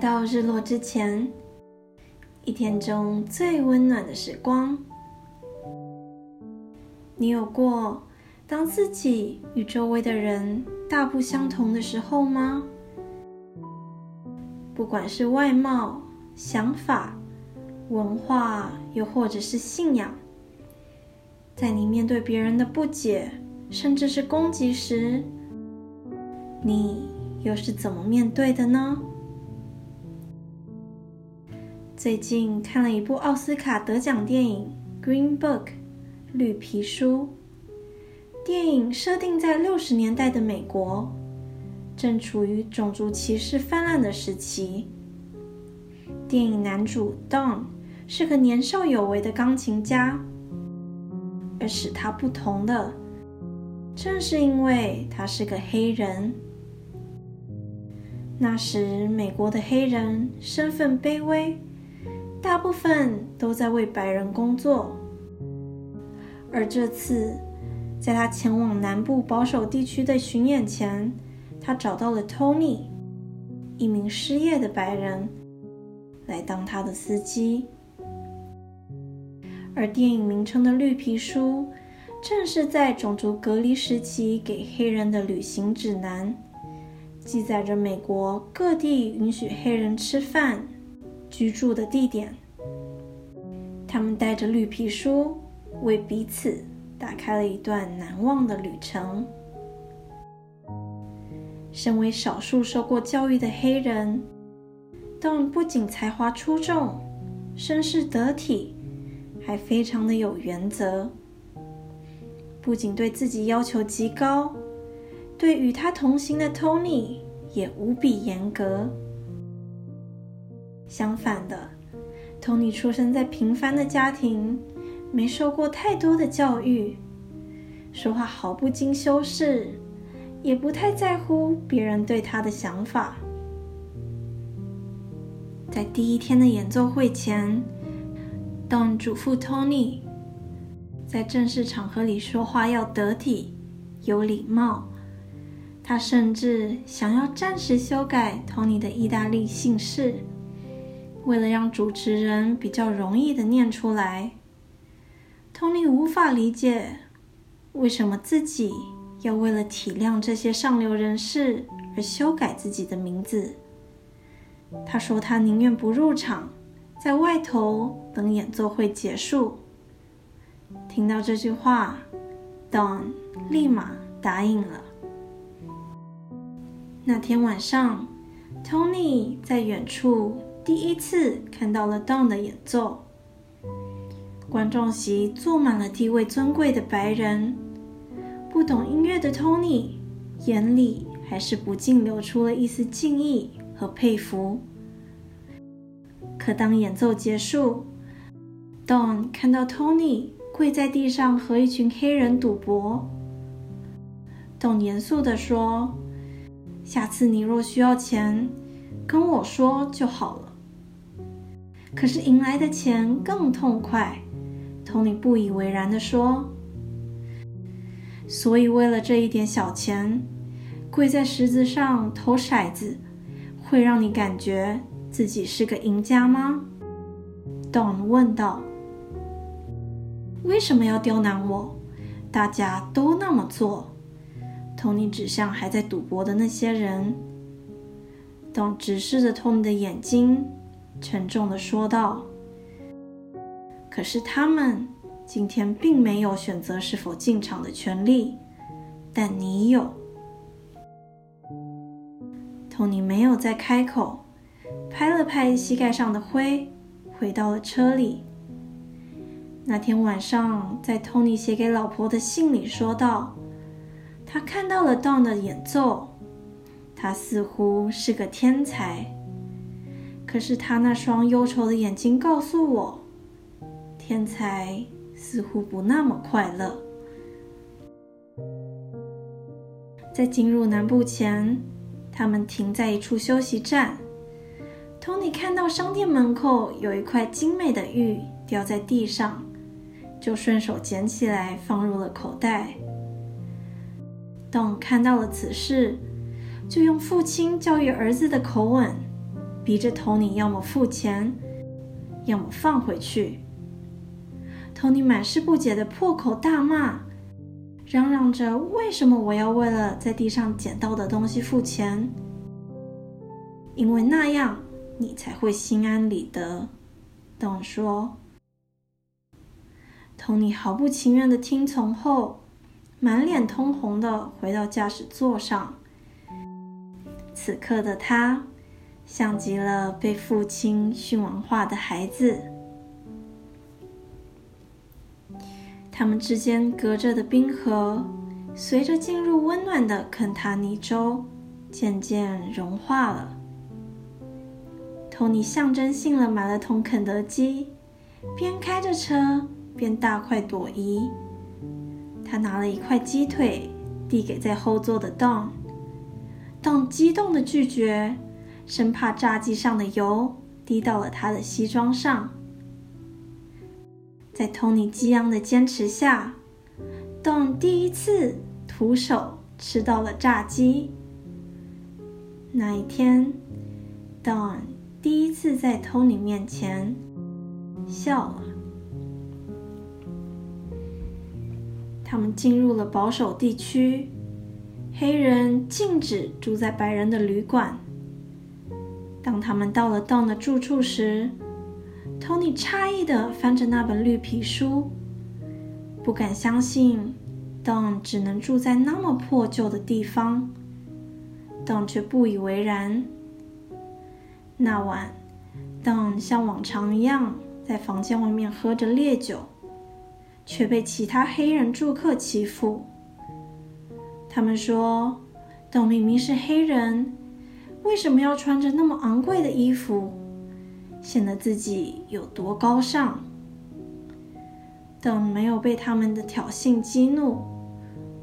到日落之前，一天中最温暖的时光。你有过当自己与周围的人大不相同的时候吗？不管是外貌、想法、文化，又或者是信仰，在你面对别人的不解，甚至是攻击时，你又是怎么面对的呢？最近看了一部奥斯卡得奖电影《Green Book》绿皮书。电影设定在六十年代的美国，正处于种族歧视泛滥的时期。电影男主 Don 是个年少有为的钢琴家，而使他不同的，正是因为他是个黑人。那时，美国的黑人身份卑微。大部分都在为白人工作，而这次，在他前往南部保守地区的巡演前，他找到了 Tony，一名失业的白人，来当他的司机。而电影名称的《绿皮书》，正是在种族隔离时期给黑人的旅行指南，记载着美国各地允许黑人吃饭。居住的地点，他们带着绿皮书，为彼此打开了一段难忘的旅程。身为少数受过教育的黑人，Don 不仅才华出众、身世得体，还非常的有原则。不仅对自己要求极高，对与他同行的 Tony 也无比严格。相反的，托尼出生在平凡的家庭，没受过太多的教育，说话毫不经修饰，也不太在乎别人对他的想法。在第一天的演奏会前，Don 嘱咐 Tony，在正式场合里说话要得体、有礼貌。他甚至想要暂时修改 Tony 的意大利姓氏。为了让主持人比较容易的念出来，托尼无法理解为什么自己要为了体谅这些上流人士而修改自己的名字。他说他宁愿不入场，在外头等演奏会结束。听到这句话，Don 立马答应了。那天晚上，Tony 在远处。第一次看到了 Don 的演奏，观众席坐满了地位尊贵的白人。不懂音乐的 Tony 眼里还是不禁流出了一丝敬意和佩服。可当演奏结束，Don 看到 Tony 跪在地上和一群黑人赌博，Don 严肃地说：“下次你若需要钱，跟我说就好了。”可是赢来的钱更痛快，托尼不以为然的说：“所以为了这一点小钱，跪在石子上投骰子，会让你感觉自己是个赢家吗？”Don 问道。“为什么要刁难我？大家都那么做。”托尼指向还在赌博的那些人。Don 直视着托尼的眼睛。沉重的说道：“可是他们今天并没有选择是否进场的权利，但你有。”托尼没有再开口，拍了拍膝盖上的灰，回到了车里。那天晚上，在托尼写给老婆的信里说道：“他看到了 Don 的演奏，他似乎是个天才。”可是他那双忧愁的眼睛告诉我，天才似乎不那么快乐。在进入南部前，他们停在一处休息站。托尼看到商店门口有一块精美的玉掉在地上，就顺手捡起来放入了口袋。Don 看到了此事，就用父亲教育儿子的口吻。逼着 Tony 要么付钱，要么放回去。Tony 满是不解的破口大骂，嚷嚷着：“为什么我要为了在地上捡到的东西付钱？因为那样你才会心安理得。” Don 说。Tony 毫不情愿的听从后，满脸通红的回到驾驶座上。此刻的他，像极了被父亲训完话的孩子。他们之间隔着的冰河，随着进入温暖的肯塔尼州，渐渐融化了。托尼象征性的买了桶肯德基，边开着车边大快朵颐。他拿了一块鸡腿，递给在后座的 Don，Don 激动的拒绝，生怕炸鸡上的油滴到了他的西装上。在托尼激昂的坚持下，Don 第一次徒手吃到了炸鸡。那一天，Don 第一次在托尼面前笑了。他们进入了保守地区，黑人禁止住在白人的旅馆。当他们到了 Don 的住处时，，Tony 诧异的翻着那本绿皮书，不敢相信，Don 只能住在那么破旧的地方。Don 却不以为然。那晚，Don 像往常一样在房间外面喝着烈酒，却被其他黑人住客欺负。他们说，Don 明明是黑人，为什么要穿着那么昂贵的衣服？显得自己有多高尚。等没有被他们的挑衅激怒，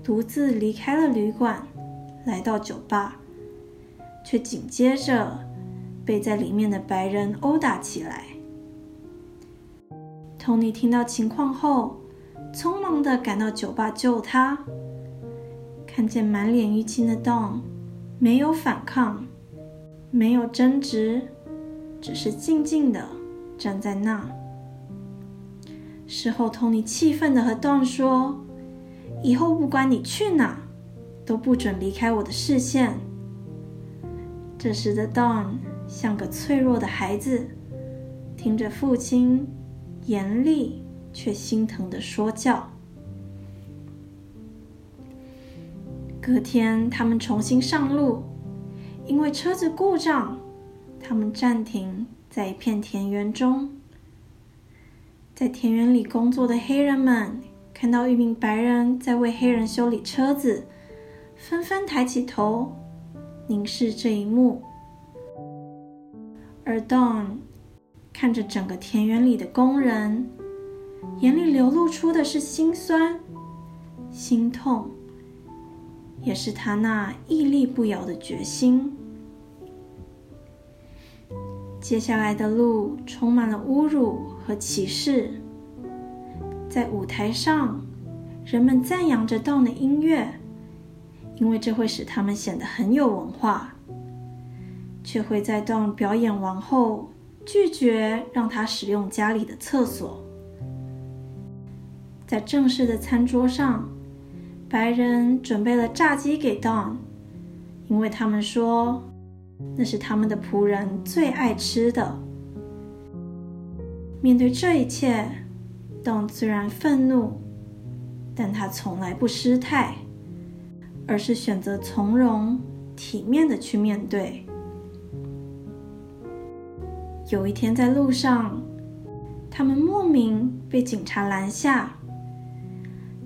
独自离开了旅馆，来到酒吧，却紧接着被在里面的白人殴打起来。托尼听到情况后，匆忙的赶到酒吧救他。看见满脸淤青的 Don，没有反抗，没有争执。只是静静的站在那。事后，托尼气愤的和 Don 说：“以后不管你去哪，都不准离开我的视线。”这时的 Don 像个脆弱的孩子，听着父亲严厉却心疼的说教。隔天，他们重新上路，因为车子故障。他们暂停在一片田园中，在田园里工作的黑人们看到一名白人在为黑人修理车子，纷纷抬起头凝视这一幕。而 Don 看着整个田园里的工人，眼里流露出的是心酸、心痛，也是他那屹立不摇的决心。接下来的路充满了侮辱和歧视。在舞台上，人们赞扬着 Don 的音乐，因为这会使他们显得很有文化，却会在 Don 表演完后拒绝让他使用家里的厕所。在正式的餐桌上，白人准备了炸鸡给 Don，因为他们说。那是他们的仆人最爱吃的。面对这一切，Don 虽然愤怒，但他从来不失态，而是选择从容、体面的去面对。有一天在路上，他们莫名被警察拦下。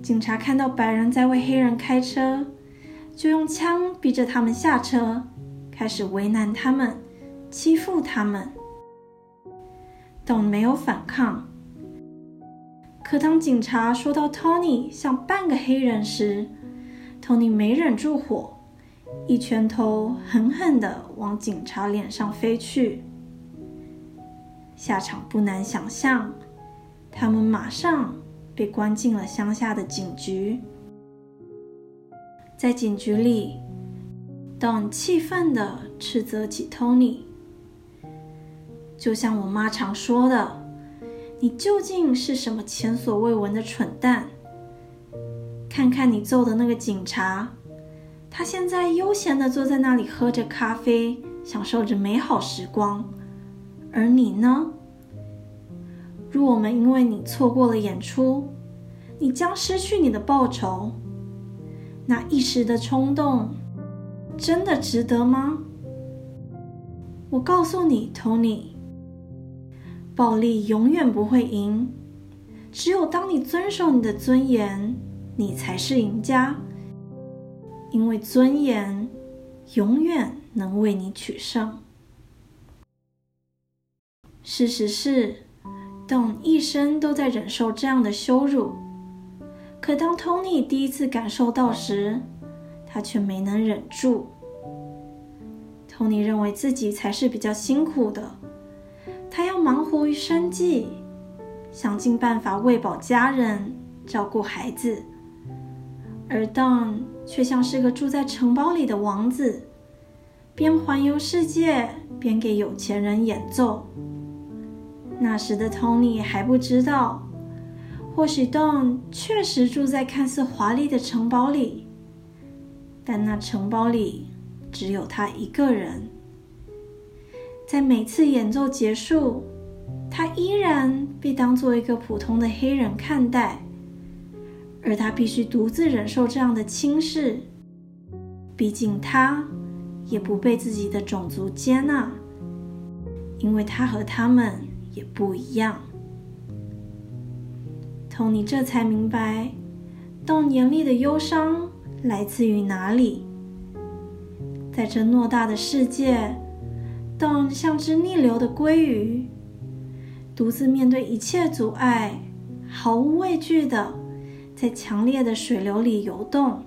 警察看到白人在为黑人开车，就用枪逼着他们下车。开始为难他们，欺负他们。Don 没有反抗，可当警察说到 Tony 像半个黑人时，Tony 没忍住火，一拳头狠狠的往警察脸上飞去。下场不难想象，他们马上被关进了乡下的警局，在警局里。Don 气愤地斥责起 Tony，就像我妈常说的，你究竟是什么前所未闻的蠢蛋？看看你揍的那个警察，他现在悠闲的坐在那里喝着咖啡，享受着美好时光，而你呢？若我们因为你错过了演出，你将失去你的报酬。那一时的冲动，真的值得吗？我告诉你，Tony，暴力永远不会赢。只有当你遵守你的尊严，你才是赢家。因为尊严永远能为你取胜。事实是。Don 一生都在忍受这样的羞辱，可当 Tony 第一次感受到时，他却没能忍住。Tony 认为自己才是比较辛苦的，他要忙活于生计，想尽办法喂饱家人、照顾孩子，而 Don 却像是个住在城堡里的王子，边环游世界边给有钱人演奏。那时的 Tony 还不知道，或许 Don 确实住在看似华丽的城堡里，但那城堡里只有他一个人。在每次演奏结束，他依然被当做一个普通的黑人看待，而他必须独自忍受这样的轻视。毕竟他也不被自己的种族接纳，因为他和他们。也不一样。托尼这才明白，洞眼里的忧伤来自于哪里。在这偌大的世界，洞像只逆流的鲑鱼，独自面对一切阻碍，毫无畏惧的在强烈的水流里游动。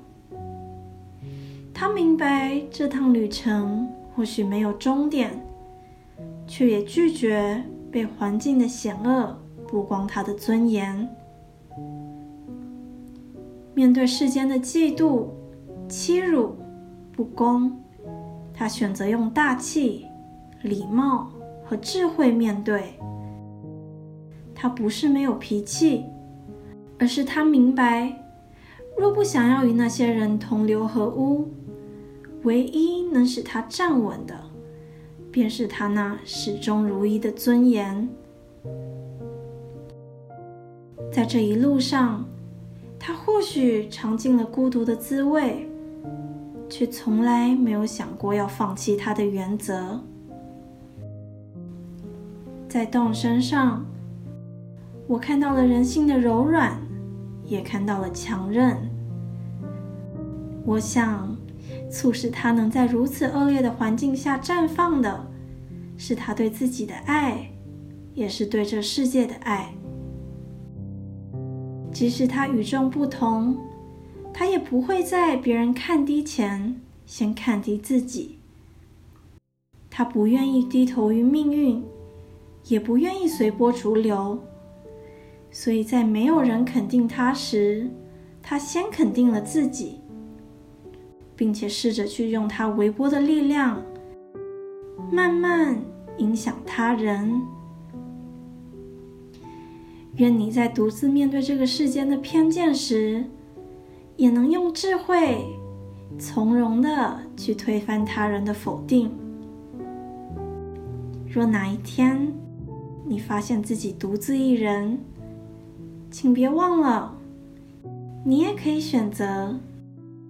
他明白这趟旅程或许没有终点，却也拒绝。被环境的险恶曝光他的尊严。面对世间的嫉妒、欺辱、不公，他选择用大气、礼貌和智慧面对。他不是没有脾气，而是他明白，若不想要与那些人同流合污，唯一能使他站稳的。便是他那始终如一的尊严。在这一路上，他或许尝尽了孤独的滋味，却从来没有想过要放弃他的原则。在洞身上，我看到了人性的柔软，也看到了强韧。我想。促使他能在如此恶劣的环境下绽放的，是他对自己的爱，也是对这世界的爱。即使他与众不同，他也不会在别人看低前先看低自己。他不愿意低头于命运，也不愿意随波逐流。所以在没有人肯定他时，他先肯定了自己。并且试着去用他微薄的力量，慢慢影响他人。愿你在独自面对这个世间的偏见时，也能用智慧从容的去推翻他人的否定。若哪一天你发现自己独自一人，请别忘了，你也可以选择。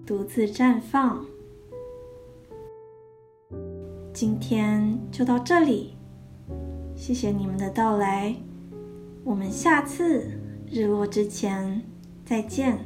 独自绽放。今天就到这里，谢谢你们的到来，我们下次日落之前再见。